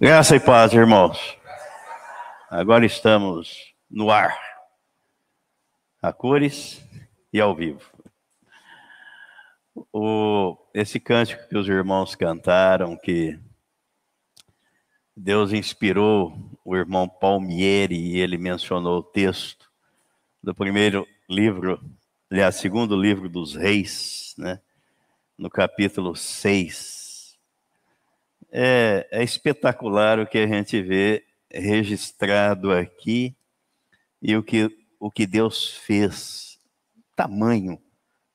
Graça e paz, irmãos. Agora estamos no ar, a cores e ao vivo. O, esse cântico que os irmãos cantaram, que Deus inspirou o irmão Palmieri, e ele mencionou o texto do primeiro livro, aliás, segundo livro dos reis, né, no capítulo 6 é, é espetacular o que a gente vê registrado aqui e o que, o que Deus fez, tamanho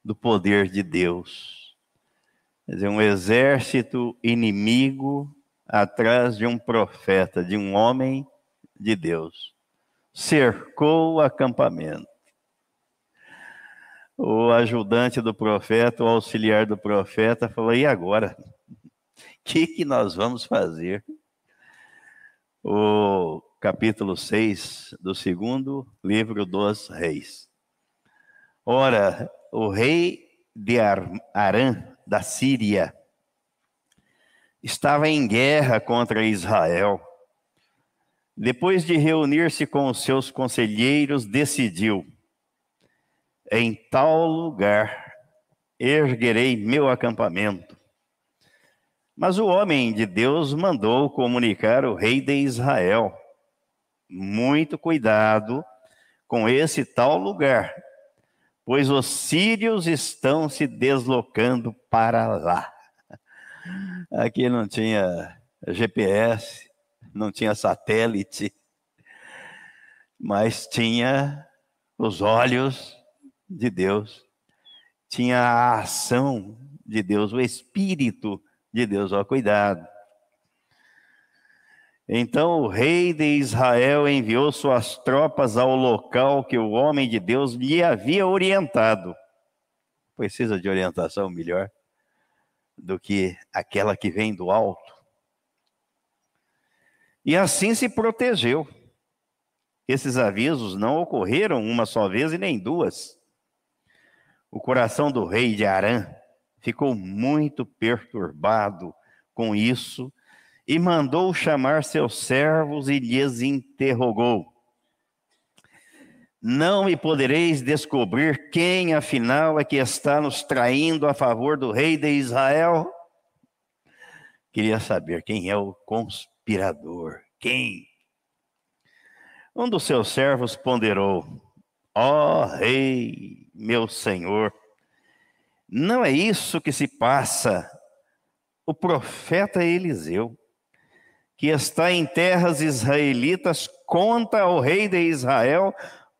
do poder de Deus. Quer dizer, um exército inimigo atrás de um profeta, de um homem de Deus. Cercou o acampamento. O ajudante do profeta, o auxiliar do profeta, falou: e agora? que, que nós vamos fazer? O capítulo 6 do segundo livro dos reis. Ora, o rei de Arã, da Síria, estava em guerra contra Israel. Depois de reunir-se com os seus conselheiros, decidiu: em tal lugar erguerei meu acampamento mas o homem de Deus mandou comunicar o rei de Israel: muito cuidado com esse tal lugar, pois os sírios estão se deslocando para lá. Aqui não tinha GPS, não tinha satélite, mas tinha os olhos de Deus, tinha a ação de Deus, o Espírito de Deus, ó, cuidado. Então o rei de Israel enviou suas tropas ao local que o homem de Deus lhe havia orientado. Precisa de orientação melhor do que aquela que vem do alto. E assim se protegeu. Esses avisos não ocorreram uma só vez e nem duas. O coração do rei de Arã ficou muito perturbado com isso e mandou chamar seus servos e lhes interrogou: Não me podereis descobrir quem, afinal, é que está nos traindo a favor do rei de Israel? Queria saber quem é o conspirador. Quem? Um dos seus servos ponderou: Ó oh, rei, meu senhor, não é isso que se passa. O profeta Eliseu, que está em terras israelitas, conta ao rei de Israel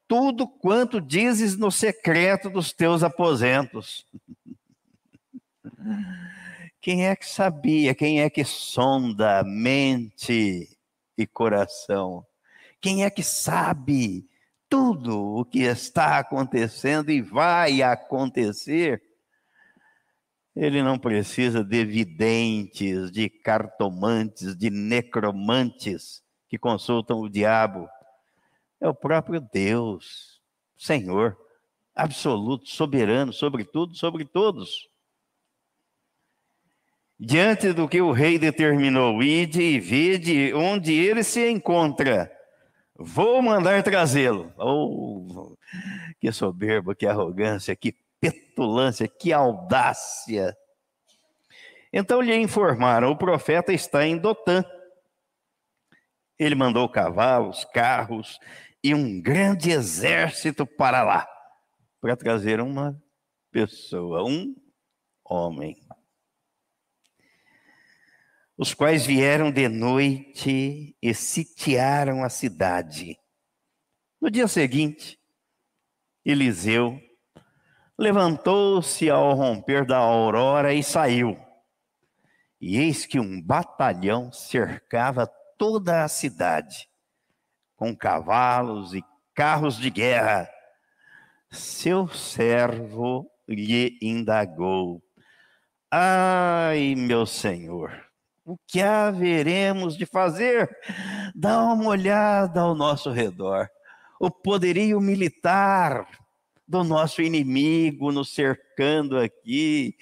tudo quanto dizes no secreto dos teus aposentos. Quem é que sabia? Quem é que sonda mente e coração? Quem é que sabe tudo o que está acontecendo e vai acontecer? Ele não precisa de videntes, de cartomantes, de necromantes que consultam o diabo. É o próprio Deus, Senhor, absoluto, soberano, sobre tudo, sobre todos. Diante do que o rei determinou, ide e vede onde ele se encontra. Vou mandar trazê-lo. Oh, que soberba, que arrogância, que petulância, que audácia. Então lhe informaram: o profeta está em Dotã. Ele mandou cavalos, carros e um grande exército para lá, para trazer uma pessoa, um homem. Os quais vieram de noite e sitiaram a cidade. No dia seguinte, Eliseu levantou-se ao romper da aurora e saiu. E eis que um batalhão cercava toda a cidade, com cavalos e carros de guerra. Seu servo lhe indagou: Ai, meu senhor, o que haveremos de fazer? Dá uma olhada ao nosso redor. O poderio militar do nosso inimigo nos cercando aqui.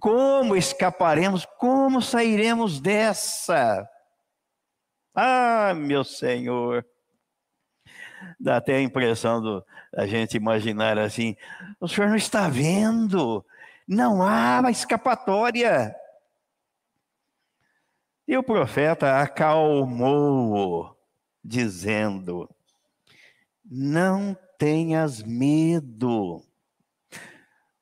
Como escaparemos? Como sairemos dessa? Ah, meu Senhor. Dá até a impressão do, a gente imaginar assim: o senhor não está vendo, não há escapatória. E o profeta acalmou-o, dizendo: Não tenhas medo. O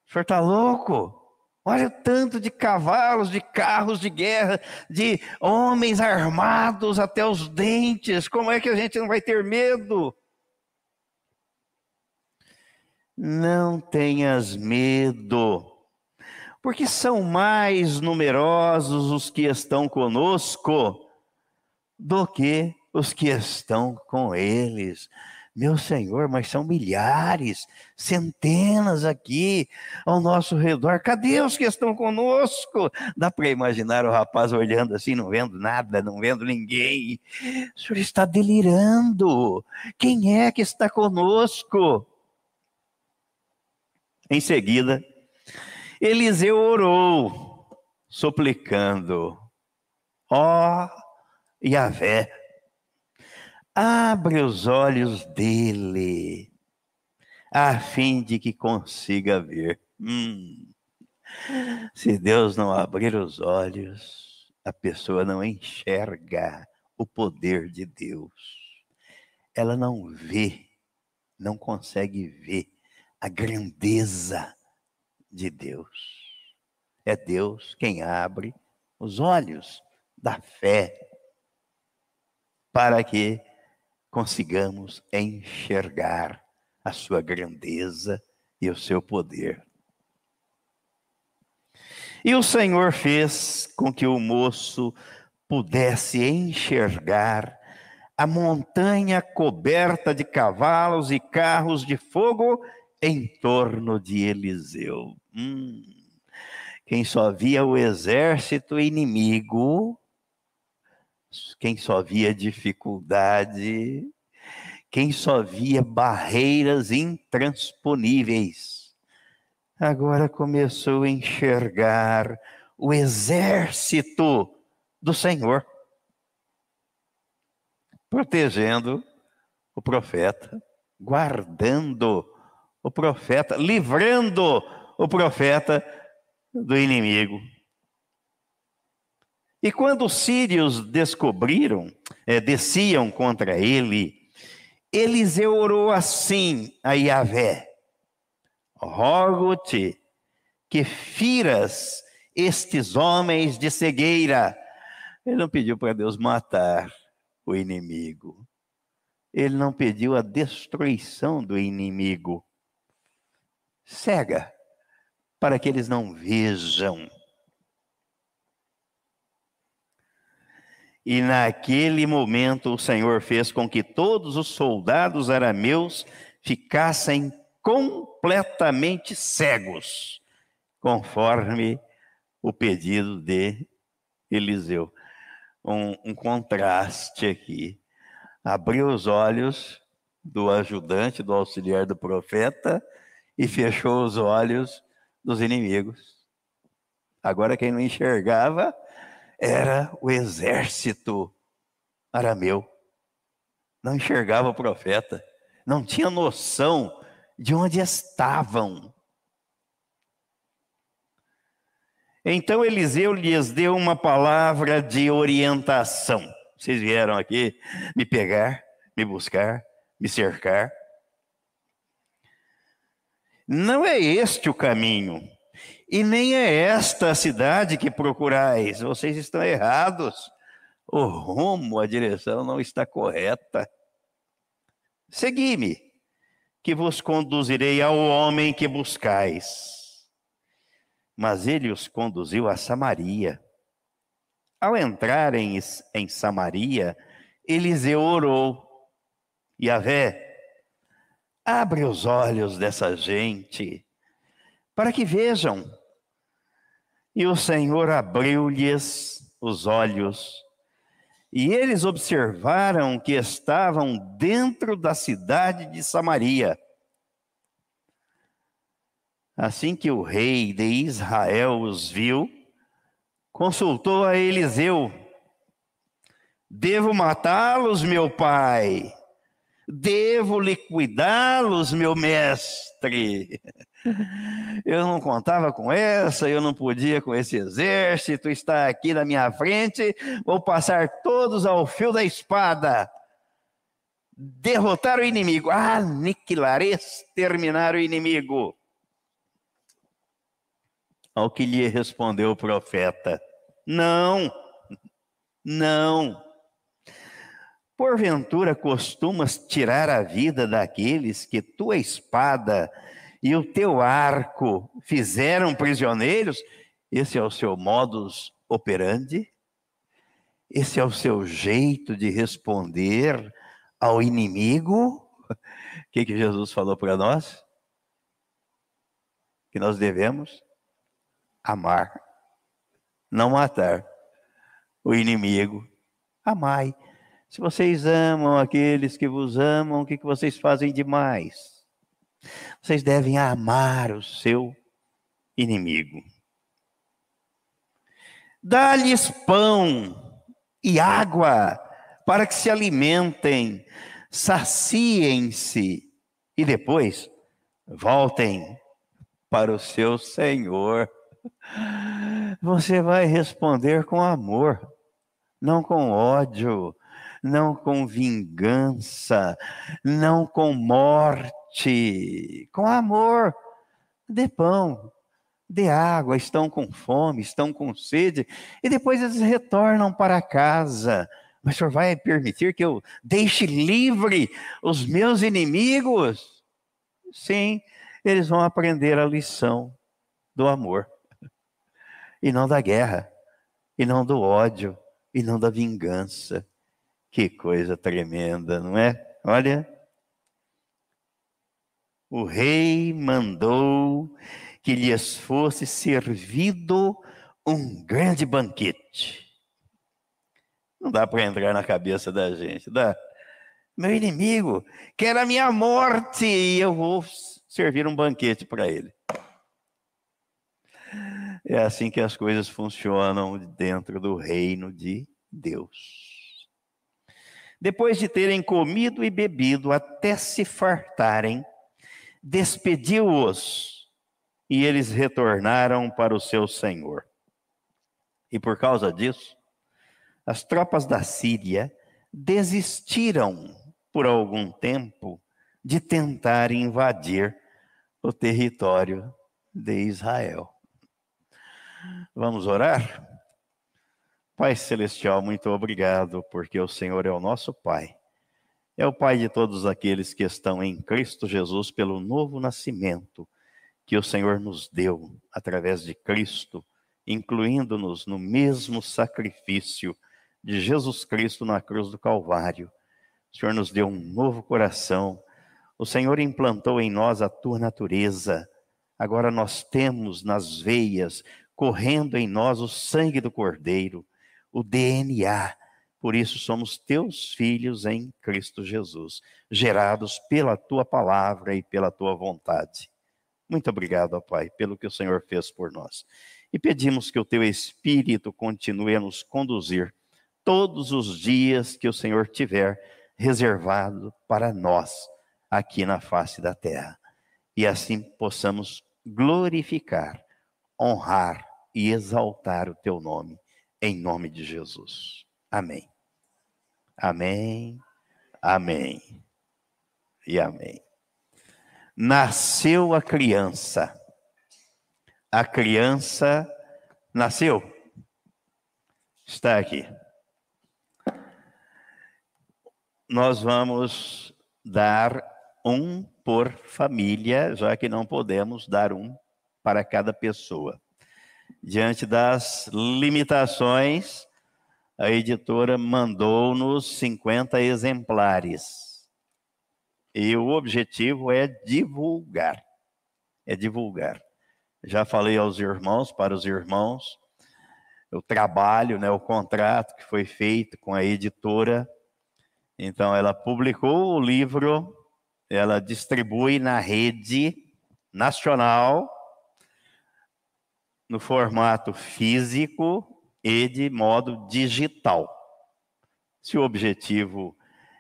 senhor está louco? Olha o tanto de cavalos, de carros de guerra, de homens armados até os dentes. Como é que a gente não vai ter medo? Não tenhas medo, porque são mais numerosos os que estão conosco do que os que estão com eles. Meu Senhor, mas são milhares, centenas aqui ao nosso redor. Cadê os que estão conosco? Dá para imaginar o rapaz olhando assim, não vendo nada, não vendo ninguém. O senhor está delirando. Quem é que está conosco? Em seguida, Eliseu orou, suplicando: Ó oh, Yahvé, abre os olhos dele, a fim de que consiga ver. Hum. Se Deus não abrir os olhos, a pessoa não enxerga o poder de Deus. Ela não vê, não consegue ver a grandeza de Deus. É Deus quem abre os olhos da fé para que consigamos enxergar a sua grandeza e o seu poder. E o Senhor fez com que o moço pudesse enxergar a montanha coberta de cavalos e carros de fogo em torno de Eliseu. Hum, quem só via o exército inimigo quem só via dificuldade, quem só via barreiras intransponíveis, agora começou a enxergar o exército do Senhor, protegendo o profeta, guardando o profeta, livrando o profeta do inimigo. E quando os sírios descobriram, é, desciam contra ele, Eliseu orou assim a Yahvé: Rogo-te que firas estes homens de cegueira. Ele não pediu para Deus matar o inimigo. Ele não pediu a destruição do inimigo. Cega, para que eles não vejam E naquele momento o Senhor fez com que todos os soldados arameus ficassem completamente cegos, conforme o pedido de Eliseu. Um, um contraste aqui. Abriu os olhos do ajudante, do auxiliar do profeta, e fechou os olhos dos inimigos. Agora, quem não enxergava era o exército arameu. Não enxergava o profeta, não tinha noção de onde estavam. Então Eliseu lhes deu uma palavra de orientação. Vocês vieram aqui me pegar, me buscar, me cercar. Não é este o caminho. E nem é esta a cidade que procurais. Vocês estão errados. O rumo, a direção não está correta. Segui-me, que vos conduzirei ao homem que buscais. Mas ele os conduziu a Samaria. Ao entrarem em Samaria, Eliseu orou. Yahvé, abre os olhos dessa gente para que vejam. E o Senhor abriu-lhes os olhos, e eles observaram que estavam dentro da cidade de Samaria. Assim que o rei de Israel os viu, consultou a Eliseu: Devo matá-los, meu pai? Devo liquidá-los, meu mestre? Eu não contava com essa, eu não podia com esse exército, está aqui na minha frente, vou passar todos ao fio da espada. Derrotar o inimigo, aniquilar, exterminar o inimigo. Ao que lhe respondeu o profeta: Não, não. Porventura costumas tirar a vida daqueles que tua espada e o teu arco fizeram prisioneiros? Esse é o seu modus operandi? Esse é o seu jeito de responder ao inimigo? O que, que Jesus falou para nós? Que nós devemos amar, não matar o inimigo. Amai. Se vocês amam aqueles que vos amam, o que, vocês fazem demais? Vocês devem amar o seu inimigo. Dá-lhes pão e água para que se alimentem, saciem-se e depois voltem para o seu Senhor. Você vai responder com amor, não com ódio, não com vingança, não com morte, com amor. Dê pão, dê água, estão com fome, estão com sede, e depois eles retornam para casa. Mas o senhor vai permitir que eu deixe livre os meus inimigos? Sim, eles vão aprender a lição do amor e não da guerra, e não do ódio, e não da vingança. Que coisa tremenda, não é? Olha. O rei mandou que lhes fosse servido um grande banquete. Não dá para entrar na cabeça da gente, dá? Meu inimigo quer a minha morte e eu vou servir um banquete para ele. É assim que as coisas funcionam dentro do reino de Deus. Depois de terem comido e bebido até se fartarem, despediu-os e eles retornaram para o seu senhor. E por causa disso, as tropas da Síria desistiram por algum tempo de tentar invadir o território de Israel. Vamos orar? Pai Celestial, muito obrigado, porque o Senhor é o nosso Pai. É o Pai de todos aqueles que estão em Cristo Jesus pelo novo nascimento que o Senhor nos deu através de Cristo, incluindo-nos no mesmo sacrifício de Jesus Cristo na cruz do Calvário. O Senhor nos deu um novo coração. O Senhor implantou em nós a tua natureza. Agora nós temos nas veias correndo em nós o sangue do Cordeiro, o DNA. Por isso somos teus filhos em Cristo Jesus, gerados pela tua palavra e pela tua vontade. Muito obrigado, ó Pai, pelo que o Senhor fez por nós. E pedimos que o teu Espírito continue a nos conduzir todos os dias que o Senhor tiver reservado para nós aqui na face da terra. E assim possamos glorificar honrar e exaltar o teu nome, em nome de Jesus. Amém. Amém. Amém. E amém. Nasceu a criança. A criança nasceu. Está aqui. Nós vamos dar um por família, já que não podemos dar um para cada pessoa. Diante das limitações, a editora mandou-nos 50 exemplares. E o objetivo é divulgar. É divulgar. Já falei aos irmãos, para os irmãos, o trabalho, né, o contrato que foi feito com a editora. Então, ela publicou o livro, ela distribui na rede nacional, no formato físico e de modo digital. Se o objetivo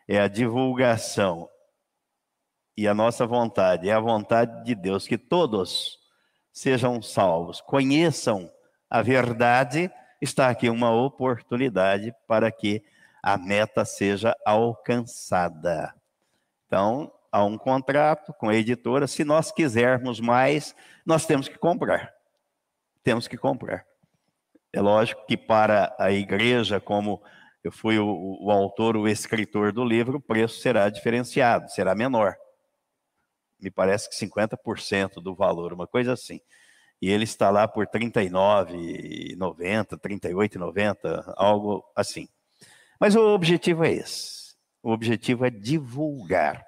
é a divulgação e a nossa vontade é a vontade de Deus que todos sejam salvos, conheçam a verdade, está aqui uma oportunidade para que a meta seja alcançada. Então, há um contrato com a editora, se nós quisermos mais, nós temos que comprar. Temos que comprar. É lógico que para a igreja, como eu fui o, o autor, o escritor do livro, o preço será diferenciado, será menor. Me parece que 50% do valor, uma coisa assim. E ele está lá por R$ 39,90, R$ 38,90, algo assim. Mas o objetivo é esse. O objetivo é divulgar.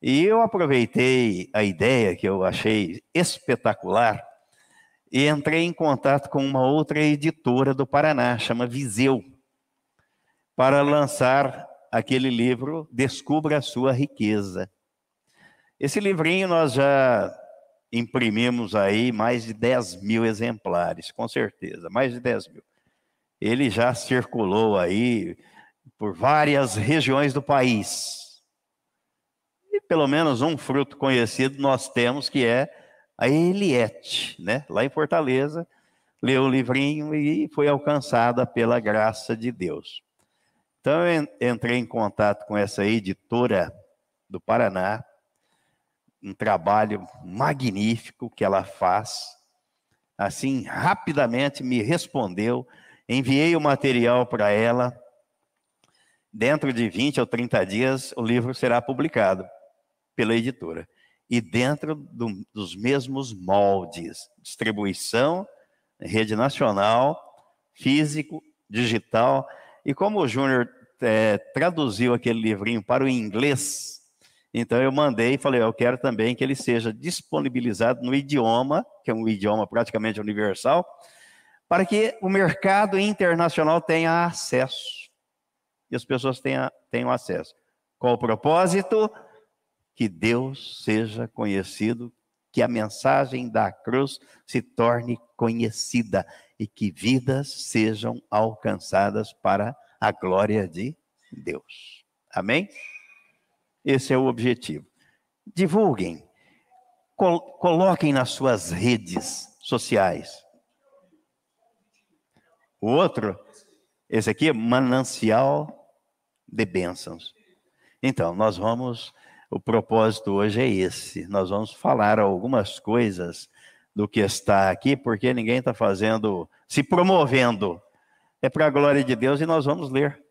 E eu aproveitei a ideia que eu achei espetacular e entrei em contato com uma outra editora do Paraná, chama Viseu, para lançar aquele livro Descubra a Sua Riqueza. Esse livrinho nós já imprimimos aí mais de 10 mil exemplares, com certeza, mais de 10 mil. Ele já circulou aí por várias regiões do país. E pelo menos um fruto conhecido nós temos que é a Eliette, né? lá em Fortaleza, leu o livrinho e foi alcançada pela graça de Deus. Então eu entrei em contato com essa editora do Paraná, um trabalho magnífico que ela faz. Assim, rapidamente me respondeu, enviei o material para ela. Dentro de 20 ou 30 dias, o livro será publicado pela editora e dentro do, dos mesmos moldes: distribuição, rede nacional, físico, digital. E como o Júnior é, traduziu aquele livrinho para o inglês, então eu mandei e falei: eu quero também que ele seja disponibilizado no idioma, que é um idioma praticamente universal, para que o mercado internacional tenha acesso. E as pessoas tenham, tenham acesso. Qual o propósito? Que Deus seja conhecido, que a mensagem da cruz se torne conhecida e que vidas sejam alcançadas para a glória de Deus. Amém? Esse é o objetivo. Divulguem, coloquem nas suas redes sociais. O outro, esse aqui é manancial de bênçãos. Então, nós vamos o propósito hoje é esse. Nós vamos falar algumas coisas do que está aqui, porque ninguém está fazendo, se promovendo. É para a glória de Deus e nós vamos ler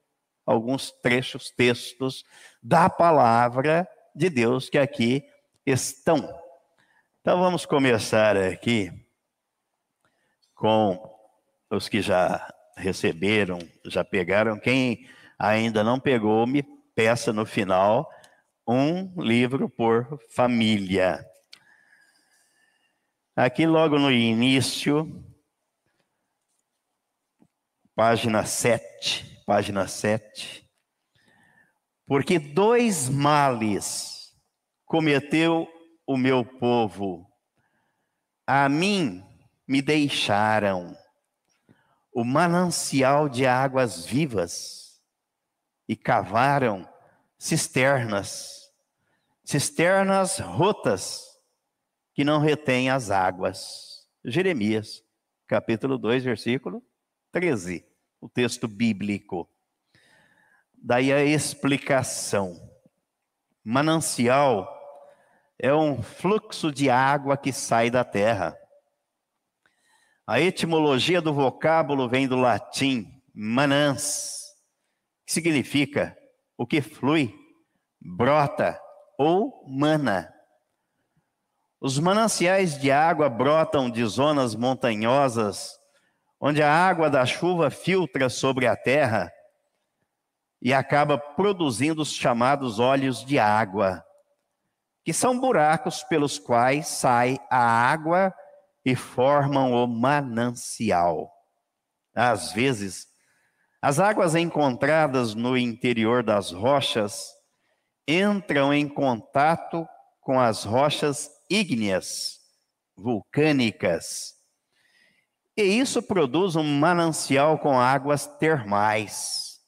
alguns trechos, textos da palavra de Deus que aqui estão. Então vamos começar aqui com os que já receberam, já pegaram. Quem ainda não pegou, me peça no final um livro por família. Aqui, logo no início, página 7, página 7. Porque dois males cometeu o meu povo. A mim me deixaram o manancial de águas vivas e cavaram cisternas cisternas rotas que não retêm as águas. Jeremias, capítulo 2, versículo 13, o texto bíblico. Daí a explicação. Manancial é um fluxo de água que sai da terra. A etimologia do vocábulo vem do latim manans, que significa o que flui, brota, ou mana. Os mananciais de água brotam de zonas montanhosas, onde a água da chuva filtra sobre a terra e acaba produzindo os chamados olhos de água, que são buracos pelos quais sai a água e formam o manancial. Às vezes, as águas encontradas no interior das rochas entram em contato com as rochas ígneas, vulcânicas. E isso produz um manancial com águas termais.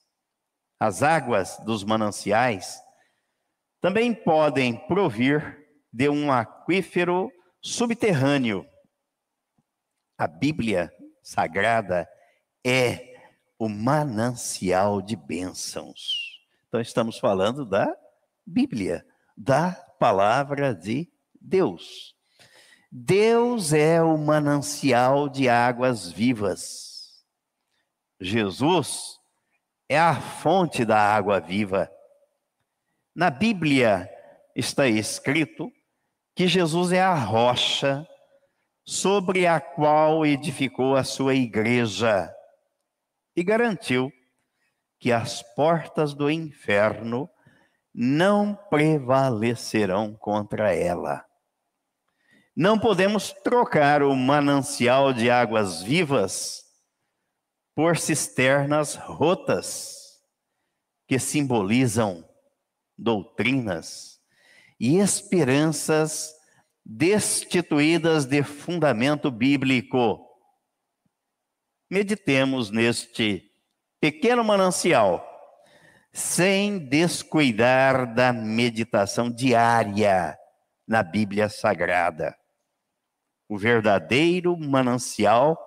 As águas dos mananciais também podem provir de um aquífero subterrâneo. A Bíblia Sagrada é o manancial de bênçãos. Então, estamos falando da Bíblia, da palavra de Deus. Deus é o manancial de águas vivas. Jesus é a fonte da água viva. Na Bíblia está escrito que Jesus é a rocha sobre a qual edificou a sua igreja e garantiu que as portas do inferno não prevalecerão contra ela. Não podemos trocar o manancial de águas vivas por cisternas rotas, que simbolizam doutrinas e esperanças destituídas de fundamento bíblico. Meditemos neste pequeno manancial, sem descuidar da meditação diária na Bíblia Sagrada. O verdadeiro manancial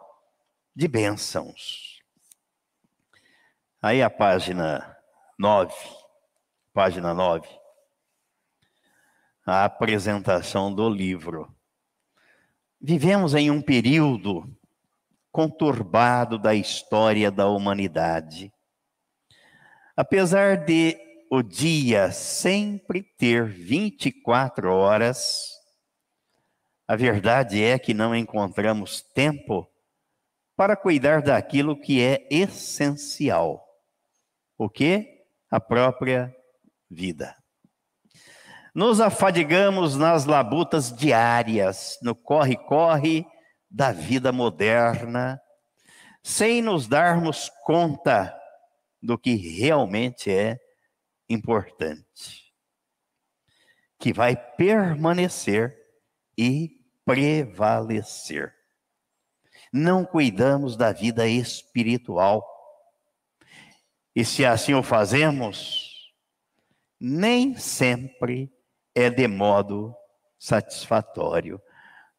de bênçãos. Aí a página 9 página 9, a apresentação do livro. Vivemos em um período conturbado da história da humanidade. Apesar de o dia sempre ter 24 horas, a verdade é que não encontramos tempo para cuidar daquilo que é essencial. O que? A própria vida. Nos afadigamos nas labutas diárias, no corre-corre da vida moderna, sem nos darmos conta do que realmente é importante, que vai permanecer e prevalecer. Não cuidamos da vida espiritual. E se assim o fazemos, nem sempre é de modo satisfatório.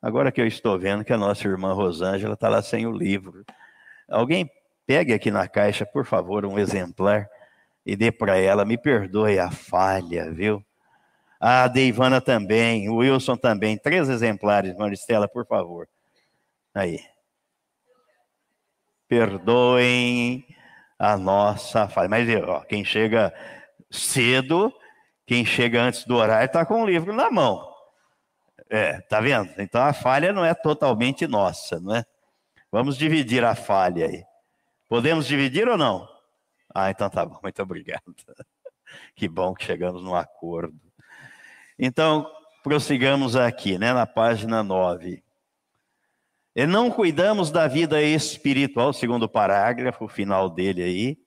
Agora que eu estou vendo que a nossa irmã Rosângela está lá sem o livro. Alguém pegue aqui na caixa, por favor, um exemplar e dê para ela. Me perdoe a falha, viu? A Deivana também, o Wilson também. Três exemplares, Maristela, por favor. Aí. Perdoem a nossa falha. Mas ó, quem chega cedo, quem chega antes do horário está com o livro na mão. É, tá vendo? Então a falha não é totalmente nossa, não é? Vamos dividir a falha aí. Podemos dividir ou não? Ah, então tá bom, muito obrigado. Que bom que chegamos num acordo. Então, prossigamos aqui, né, na página 9. E não cuidamos da vida espiritual, segundo o parágrafo, final dele aí,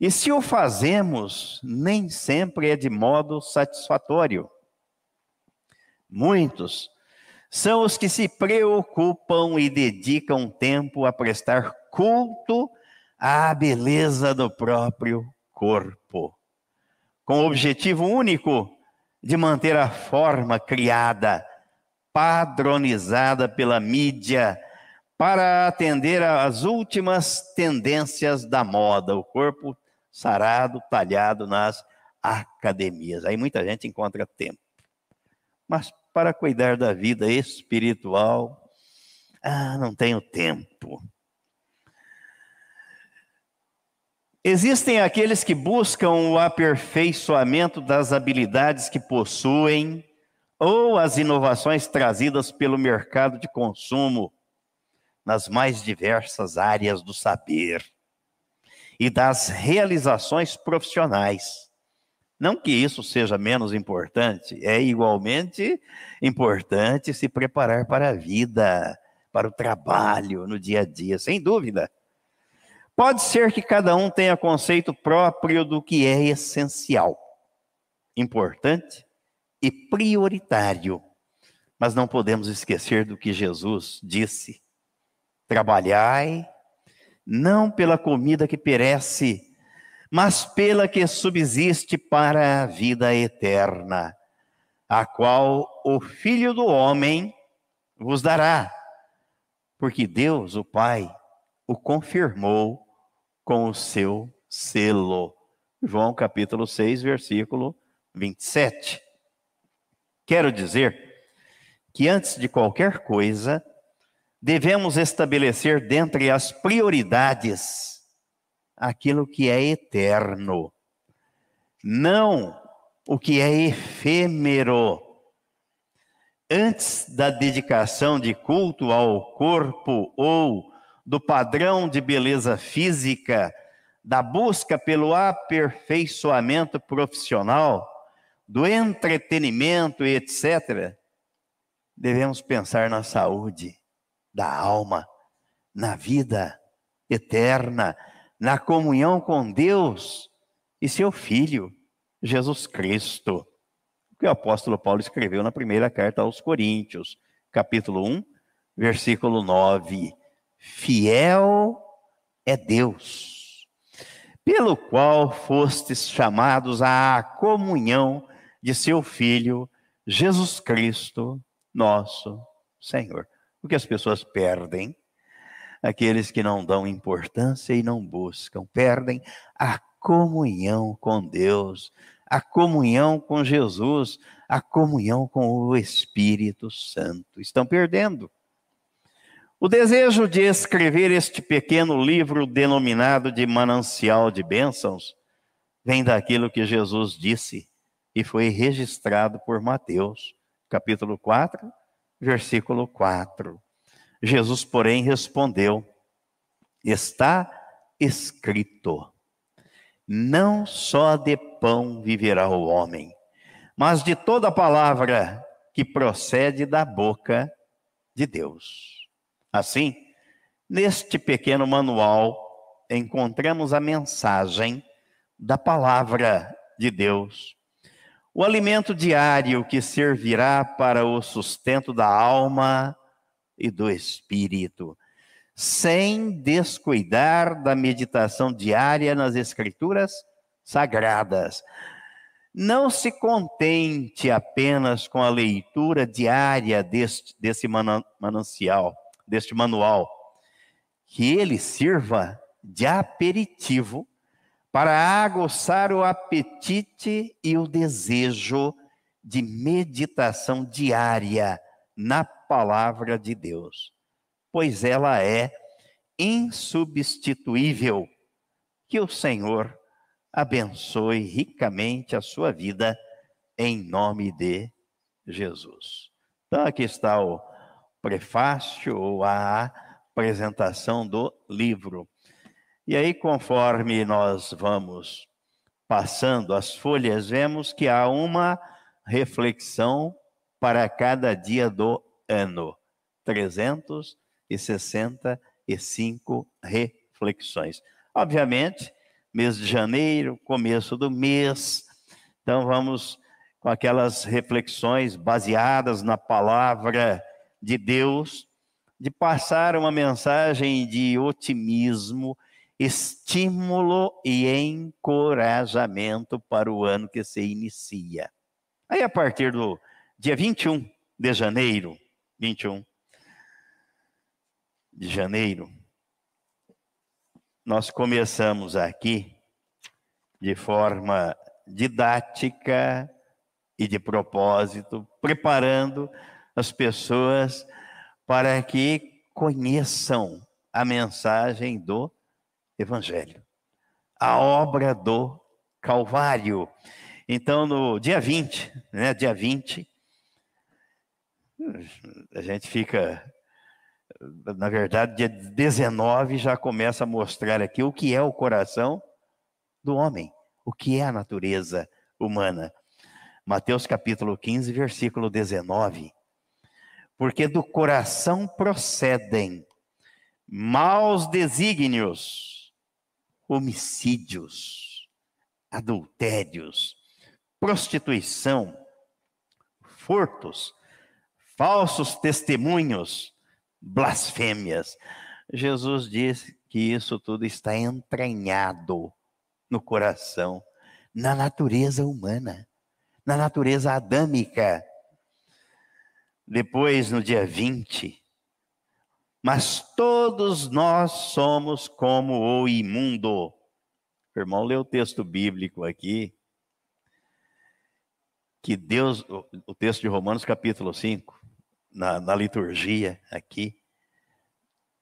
e se o fazemos, nem sempre é de modo satisfatório. Muitos são os que se preocupam e dedicam tempo a prestar culto à beleza do próprio corpo, com o objetivo único de manter a forma criada, padronizada pela mídia, para atender às últimas tendências da moda. O corpo sarado, talhado nas academias. Aí muita gente encontra tempo. Mas para cuidar da vida espiritual, ah, não tenho tempo. Existem aqueles que buscam o aperfeiçoamento das habilidades que possuem ou as inovações trazidas pelo mercado de consumo nas mais diversas áreas do saber e das realizações profissionais. Não que isso seja menos importante, é igualmente importante se preparar para a vida, para o trabalho no dia a dia, sem dúvida. Pode ser que cada um tenha conceito próprio do que é essencial, importante e prioritário. Mas não podemos esquecer do que Jesus disse: trabalhai não pela comida que perece, mas pela que subsiste para a vida eterna, a qual o Filho do Homem vos dará, porque Deus, o Pai, o confirmou com o seu selo. João capítulo 6, versículo 27. Quero dizer que antes de qualquer coisa, devemos estabelecer dentre as prioridades aquilo que é eterno, não o que é efêmero. Antes da dedicação de culto ao corpo ou do padrão de beleza física, da busca pelo aperfeiçoamento profissional, do entretenimento etc., devemos pensar na saúde da alma, na vida eterna, na comunhão com Deus e seu Filho, Jesus Cristo. O que o apóstolo Paulo escreveu na primeira carta aos Coríntios, capítulo 1, versículo 9. Fiel é Deus, pelo qual fostes chamados à comunhão de seu Filho, Jesus Cristo, nosso Senhor. O que as pessoas perdem aqueles que não dão importância e não buscam, perdem a comunhão com Deus, a comunhão com Jesus, a comunhão com o Espírito Santo. Estão perdendo. O desejo de escrever este pequeno livro denominado de Manancial de Bênçãos vem daquilo que Jesus disse e foi registrado por Mateus, capítulo 4, versículo 4. Jesus, porém, respondeu: Está escrito: Não só de pão viverá o homem, mas de toda palavra que procede da boca de Deus. Assim, neste pequeno manual, encontramos a mensagem da palavra de Deus. O alimento diário que servirá para o sustento da alma e do espírito, sem descuidar da meditação diária nas Escrituras sagradas. Não se contente apenas com a leitura diária deste, desse manancial, deste manual, que ele sirva de aperitivo para aguçar o apetite e o desejo de meditação diária na palavra de Deus, pois ela é insubstituível. Que o Senhor abençoe ricamente a sua vida, em nome de Jesus. Então, aqui está o prefácio ou a apresentação do livro. E aí, conforme nós vamos passando as folhas, vemos que há uma reflexão para cada dia do ano. 365 reflexões. Obviamente, mês de janeiro, começo do mês, então vamos com aquelas reflexões baseadas na palavra de Deus, de passar uma mensagem de otimismo, estímulo e encorajamento para o ano que se inicia. Aí, a partir do dia 21 de janeiro, 21 de janeiro, nós começamos aqui de forma didática e de propósito, preparando as pessoas para que conheçam a mensagem do Evangelho, a obra do Calvário. Então, no dia 20, né, dia 20, a gente fica. Na verdade, dia 19 já começa a mostrar aqui o que é o coração do homem, o que é a natureza, humana. Mateus capítulo 15, versículo 19. Porque do coração procedem maus desígnios, homicídios, adultérios, prostituição, furtos, falsos testemunhos, blasfêmias. Jesus disse que isso tudo está entranhado no coração, na natureza humana, na natureza adâmica. Depois, no dia 20, mas todos nós somos como o imundo. O irmão leu o texto bíblico aqui, que Deus, o texto de Romanos capítulo 5, na, na liturgia aqui,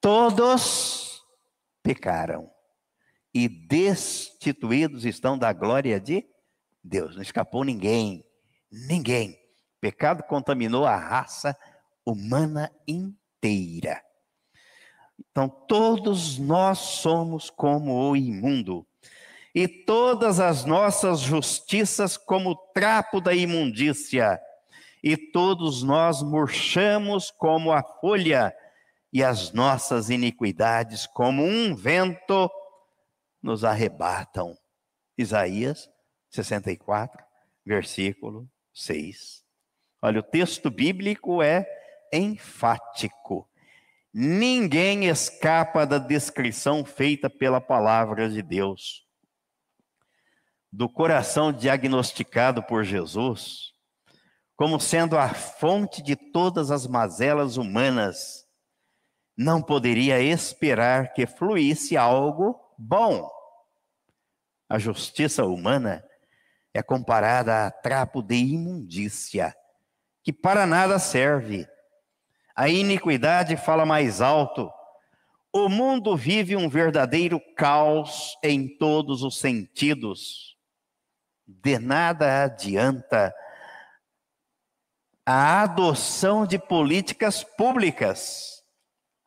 todos pecaram e destituídos estão da glória de Deus. Não escapou ninguém, ninguém. Pecado contaminou a raça humana inteira. Então, todos nós somos como o imundo, e todas as nossas justiças como trapo da imundícia, e todos nós murchamos como a folha, e as nossas iniquidades, como um vento, nos arrebatam. Isaías 64, versículo 6. Olha, o texto bíblico é enfático. Ninguém escapa da descrição feita pela palavra de Deus. Do coração diagnosticado por Jesus, como sendo a fonte de todas as mazelas humanas, não poderia esperar que fluísse algo bom. A justiça humana é comparada a trapo de imundícia, que para nada serve. A iniquidade fala mais alto. O mundo vive um verdadeiro caos em todos os sentidos. De nada adianta a adoção de políticas públicas.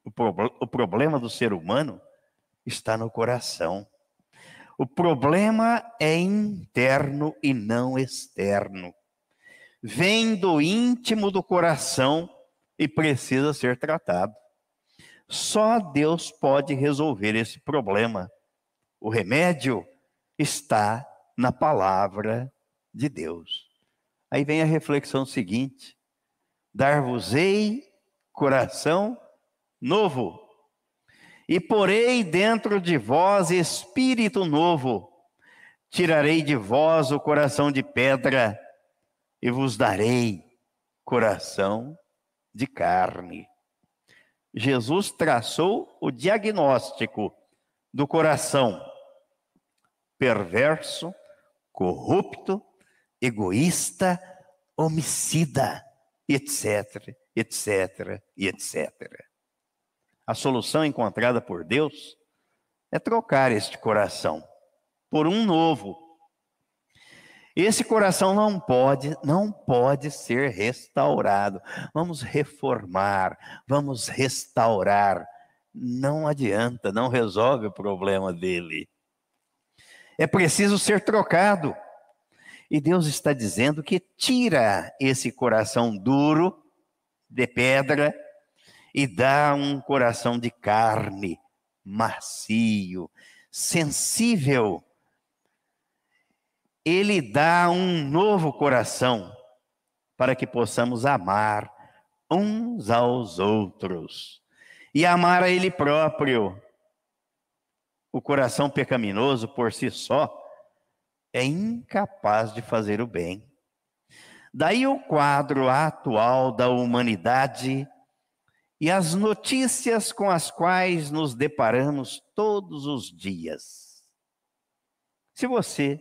O, pro, o problema do ser humano está no coração. O problema é interno e não externo. Vem do íntimo do coração e precisa ser tratado. Só Deus pode resolver esse problema. O remédio está na palavra de Deus. Aí vem a reflexão seguinte: dar-vos-ei coração novo e porei dentro de vós espírito novo. Tirarei de vós o coração de pedra e vos darei coração de carne. Jesus traçou o diagnóstico do coração perverso, corrupto, egoísta, homicida, etc, etc, etc. A solução encontrada por Deus é trocar este coração por um novo. Esse coração não pode, não pode ser restaurado. Vamos reformar, vamos restaurar. Não adianta, não resolve o problema dele. É preciso ser trocado. E Deus está dizendo que tira esse coração duro, de pedra, e dá um coração de carne, macio, sensível. Ele dá um novo coração para que possamos amar uns aos outros e amar a Ele próprio. O coração pecaminoso por si só é incapaz de fazer o bem. Daí o quadro atual da humanidade e as notícias com as quais nos deparamos todos os dias. Se você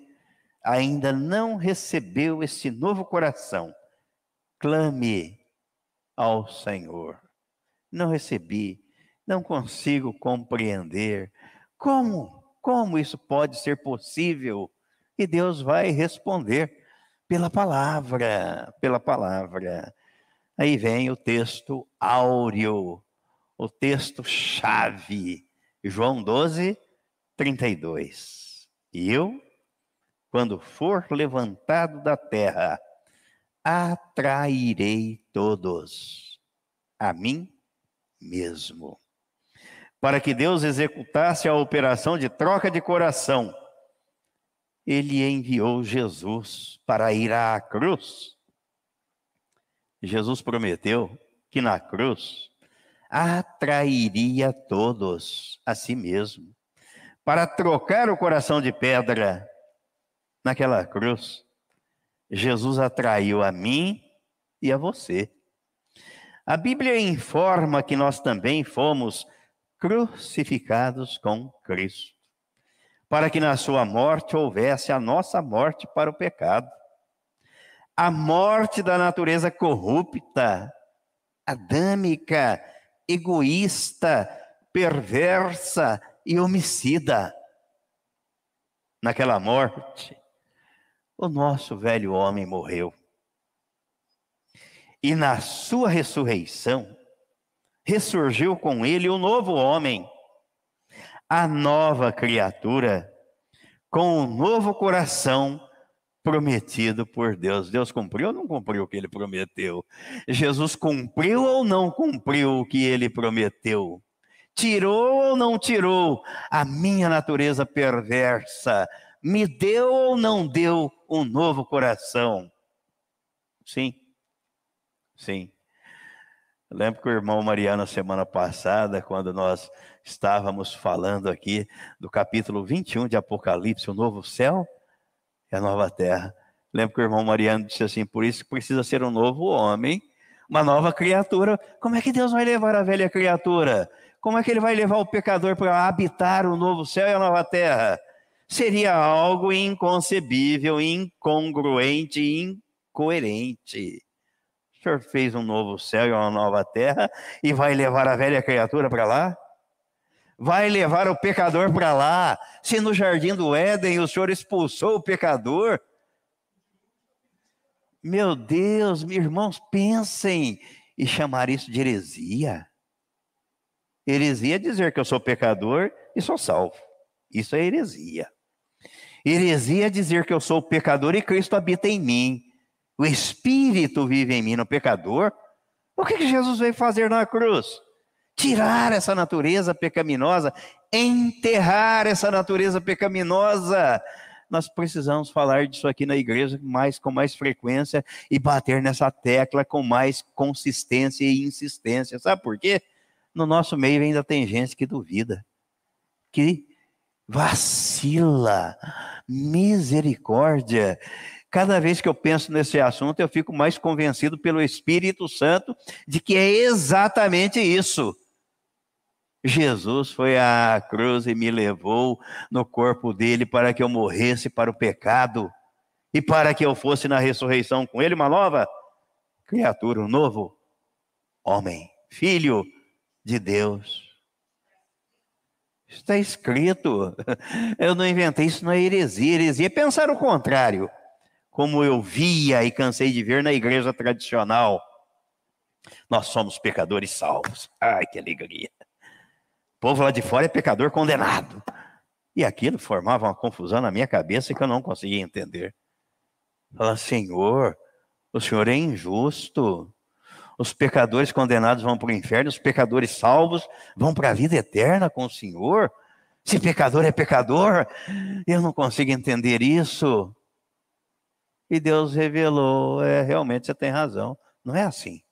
ainda não recebeu esse novo coração, clame ao Senhor. Não recebi, não consigo compreender. Como? Como isso pode ser possível? E Deus vai responder pela palavra, pela palavra. Aí vem o texto áureo, o texto chave, João 12, 32. E eu quando for levantado da terra, atrairei todos a mim mesmo. Para que Deus executasse a operação de troca de coração, ele enviou Jesus para ir à cruz. Jesus prometeu que na cruz atrairia todos a si mesmo, para trocar o coração de pedra naquela cruz. Jesus atraiu a mim e a você. A Bíblia informa que nós também fomos crucificados com Cristo, para que na sua morte houvesse a nossa morte para o pecado. A morte da natureza corrupta, adâmica, egoísta, perversa e homicida. Naquela morte, o nosso velho homem morreu. E na sua ressurreição, ressurgiu com ele o novo homem, a nova criatura, com um novo coração prometido por Deus. Deus cumpriu ou não cumpriu o que ele prometeu? Jesus cumpriu ou não cumpriu o que ele prometeu? Tirou ou não tirou a minha natureza perversa? Me deu ou não deu um novo coração? Sim, sim. Eu lembro que o irmão Mariano, semana passada, quando nós estávamos falando aqui do capítulo 21 de Apocalipse, o novo céu e a nova terra. Lembro que o irmão Mariano disse assim: por isso precisa ser um novo homem, uma nova criatura. Como é que Deus vai levar a velha criatura? Como é que ele vai levar o pecador para habitar o novo céu e a nova terra? Seria algo inconcebível, incongruente, incoerente. O Senhor fez um novo céu e uma nova terra e vai levar a velha criatura para lá? Vai levar o pecador para lá? Se no jardim do Éden o Senhor expulsou o pecador? Meu Deus, meus irmãos, pensem e chamar isso de heresia. Heresia é dizer que eu sou pecador e sou salvo. Isso é heresia. Heresia é dizer que eu sou pecador e Cristo habita em mim. O Espírito vive em mim, no pecador. O que, Jesus veio fazer na cruz? Tirar essa natureza pecaminosa, enterrar essa natureza pecaminosa. Nós precisamos falar disso aqui na igreja mais, com mais frequência e bater nessa tecla com mais consistência e insistência. Sabe por quê? No nosso meio ainda tem gente que duvida, que vacila. Misericórdia. Cada vez que eu penso nesse assunto, eu fico mais convencido pelo Espírito Santo de que é exatamente isso. Jesus foi à cruz e me levou no corpo dele para que eu morresse para o pecado e para que eu fosse na ressurreição com ele uma nova criatura, um novo homem, filho de Deus. Está escrito. Eu não inventei, isso não é heresia. Heresia é pensar o contrário. Como eu via e cansei de ver na igreja tradicional. Nós somos pecadores salvos. Ai, que alegria. O povo lá de fora é pecador condenado. E aquilo formava uma confusão na minha cabeça que eu não conseguia entender. Fala, Senhor, o Senhor é injusto. Os pecadores condenados vão para o inferno, os pecadores salvos vão para a vida eterna com o Senhor. Se pecador é pecador, eu não consigo entender isso. E Deus revelou, é, realmente você tem razão. Não é assim.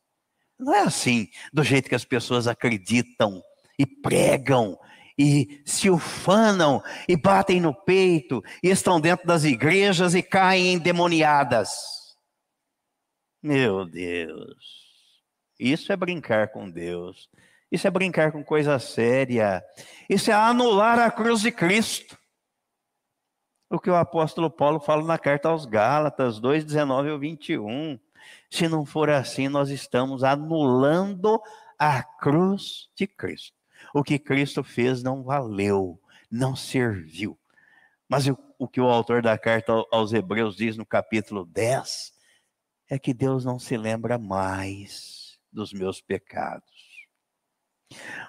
Não é assim, do jeito que as pessoas acreditam e pregam e se ufanam e batem no peito e estão dentro das igrejas e caem endemoniadas. Meu Deus. Isso é brincar com Deus. Isso é brincar com coisa séria. Isso é anular a cruz de Cristo. O que o apóstolo Paulo fala na carta aos Gálatas 2, 19 ao 21. Se não for assim, nós estamos anulando a cruz de Cristo. O que Cristo fez não valeu, não serviu. Mas o, o que o autor da carta aos Hebreus diz no capítulo 10 é que Deus não se lembra mais dos meus pecados.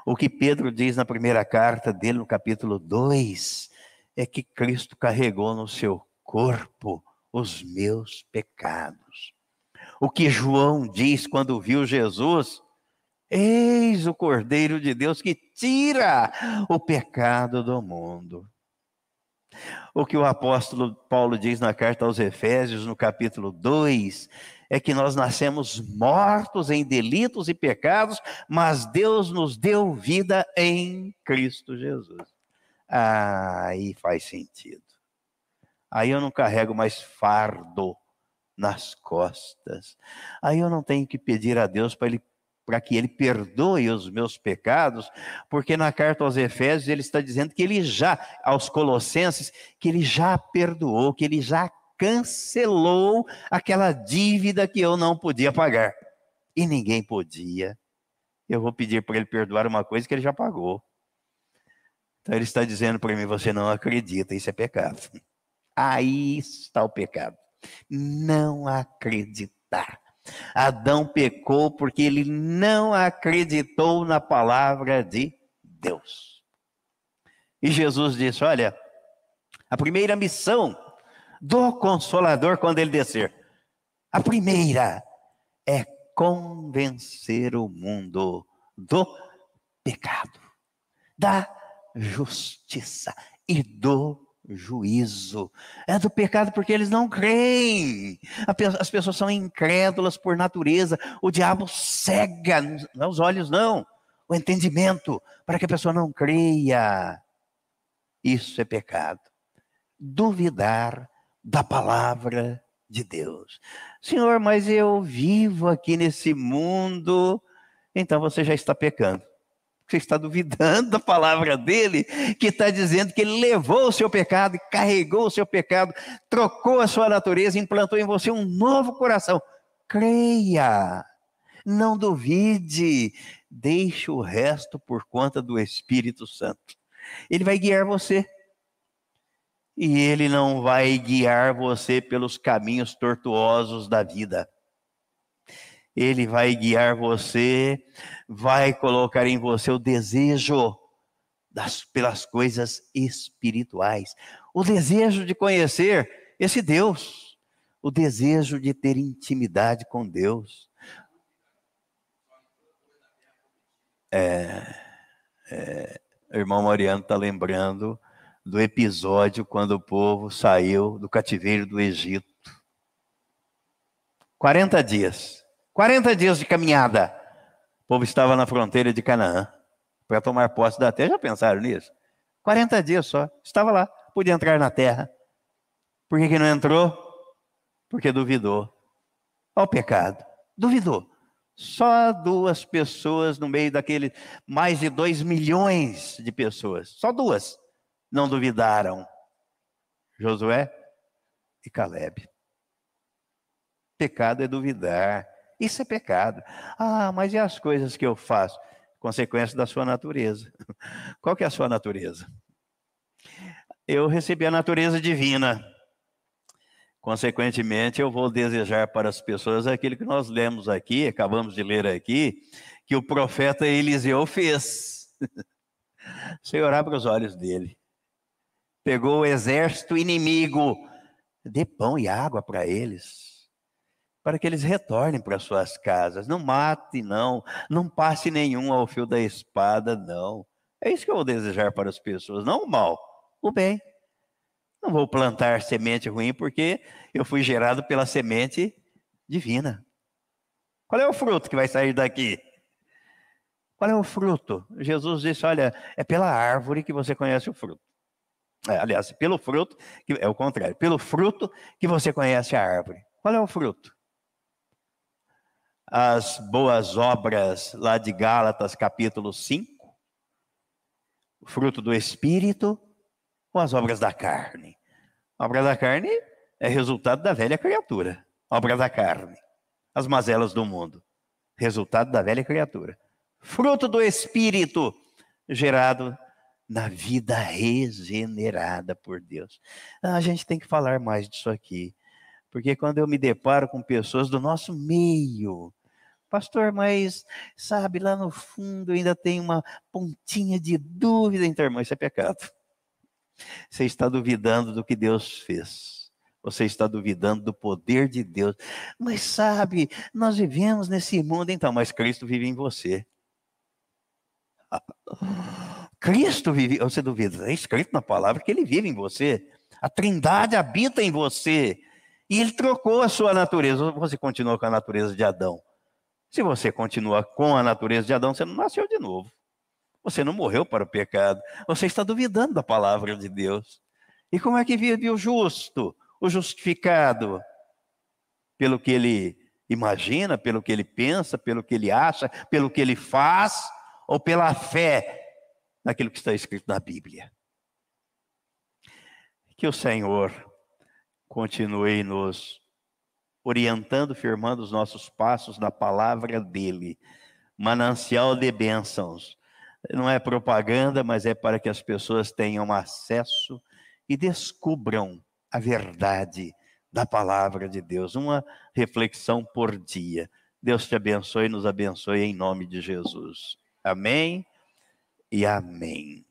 O que Pedro diz na primeira carta dele, no capítulo 2, é que Cristo carregou no seu corpo os meus pecados. O que João diz quando viu Jesus Eis o Cordeiro de Deus que tira o pecado do mundo. O que o apóstolo Paulo diz na carta aos Efésios, no capítulo 2, é que nós nascemos mortos em delitos e pecados, mas Deus nos deu vida em Cristo Jesus. Aí faz sentido. Aí eu não carrego mais fardo nas costas. Aí eu não tenho que pedir a Deus para Ele para que ele perdoe os meus pecados, porque na carta aos Efésios ele está dizendo que ele já, aos Colossenses, que ele já perdoou, que ele já cancelou aquela dívida que eu não podia pagar. E ninguém podia. Eu vou pedir para ele perdoar uma coisa que ele já pagou. Então ele está dizendo para mim: você não acredita, isso é pecado. Aí está o pecado. Não acreditar. Adão pecou porque ele não acreditou na palavra de Deus. E Jesus disse: Olha, a primeira missão do Consolador quando ele descer, a primeira é convencer o mundo do pecado, da justiça e do juízo. É do pecado porque eles não creem. As pessoas são incrédulas por natureza. O diabo cega, não os olhos, não, o entendimento, para que a pessoa não creia. Isso é pecado. Duvidar da palavra de Deus. Senhor, mas eu vivo aqui nesse mundo, então você já está pecando. Você está duvidando da palavra dele, que está dizendo que ele levou o seu pecado, carregou o seu pecado, trocou a sua natureza, implantou em você um novo coração. Creia, não duvide, deixe o resto por conta do Espírito Santo. Ele vai guiar você. E ele não vai guiar você pelos caminhos tortuosos da vida. Ele vai guiar você, vai colocar em você o desejo das, pelas coisas espirituais, o desejo de conhecer esse Deus, o desejo de ter intimidade com Deus. É, é, o irmão Mariano está lembrando do episódio quando o povo saiu do cativeiro do Egito. 40 dias. 40 dias de caminhada. O povo estava na fronteira de Canaã para tomar posse da terra. Já pensaram nisso? 40 dias só. Estava lá, podia entrar na terra. Por que, que não entrou? Porque duvidou. Olha o pecado. Duvidou. Só duas pessoas no meio daquele mais de dois milhões de pessoas. Só duas não duvidaram. Josué e Caleb. Pecado é duvidar. Isso é pecado. Ah, mas e as coisas que eu faço? Consequência da sua natureza. Qual que é a sua natureza? Eu recebi a natureza divina. Consequentemente, eu vou desejar para as pessoas aquilo que nós lemos aqui, acabamos de ler aqui, que o profeta Eliseu fez. Senhor, abre os olhos dele. Pegou o exército inimigo, dê pão e água para eles para que eles retornem para suas casas. Não mate, não. Não passe nenhum ao fio da espada, não. É isso que eu vou desejar para as pessoas, não o mal, o bem. Não vou plantar semente ruim porque eu fui gerado pela semente divina. Qual é o fruto que vai sair daqui? Qual é o fruto? Jesus disse: Olha, é pela árvore que você conhece o fruto. É, aliás, pelo fruto, que, é o contrário, pelo fruto que você conhece a árvore. Qual é o fruto? as boas obras lá de Gálatas, capítulo 5, o fruto do Espírito ou as obras da carne? A obra da carne é resultado da velha criatura, a obra da carne, as mazelas do mundo, resultado da velha criatura. Fruto do Espírito, gerado na vida regenerada por Deus. Ah, a gente tem que falar mais disso aqui, porque quando eu me deparo com pessoas do nosso meio, Pastor, mas sabe, lá no fundo ainda tem uma pontinha de dúvida, então, irmão, isso é pecado. Você está duvidando do que Deus fez. Você está duvidando do poder de Deus. Mas sabe, nós vivemos nesse mundo, então, mas Cristo vive em você. Cristo vive, você duvida, é escrito na palavra que ele vive em você. A Trindade habita em você. E ele trocou a sua natureza. Você continua com a natureza de Adão. Se você continua com a natureza de Adão, você não nasceu de novo. Você não morreu para o pecado. Você está duvidando da palavra de Deus. E como é que vive o justo, o justificado? Pelo que ele imagina, pelo que ele pensa, pelo que ele acha, pelo que ele faz, ou pela fé naquilo que está escrito na Bíblia. Que o Senhor continue nos orientando, firmando os nossos passos na palavra dele, manancial de bênçãos. Não é propaganda, mas é para que as pessoas tenham acesso e descubram a verdade da palavra de Deus. Uma reflexão por dia. Deus te abençoe e nos abençoe em nome de Jesus. Amém e amém.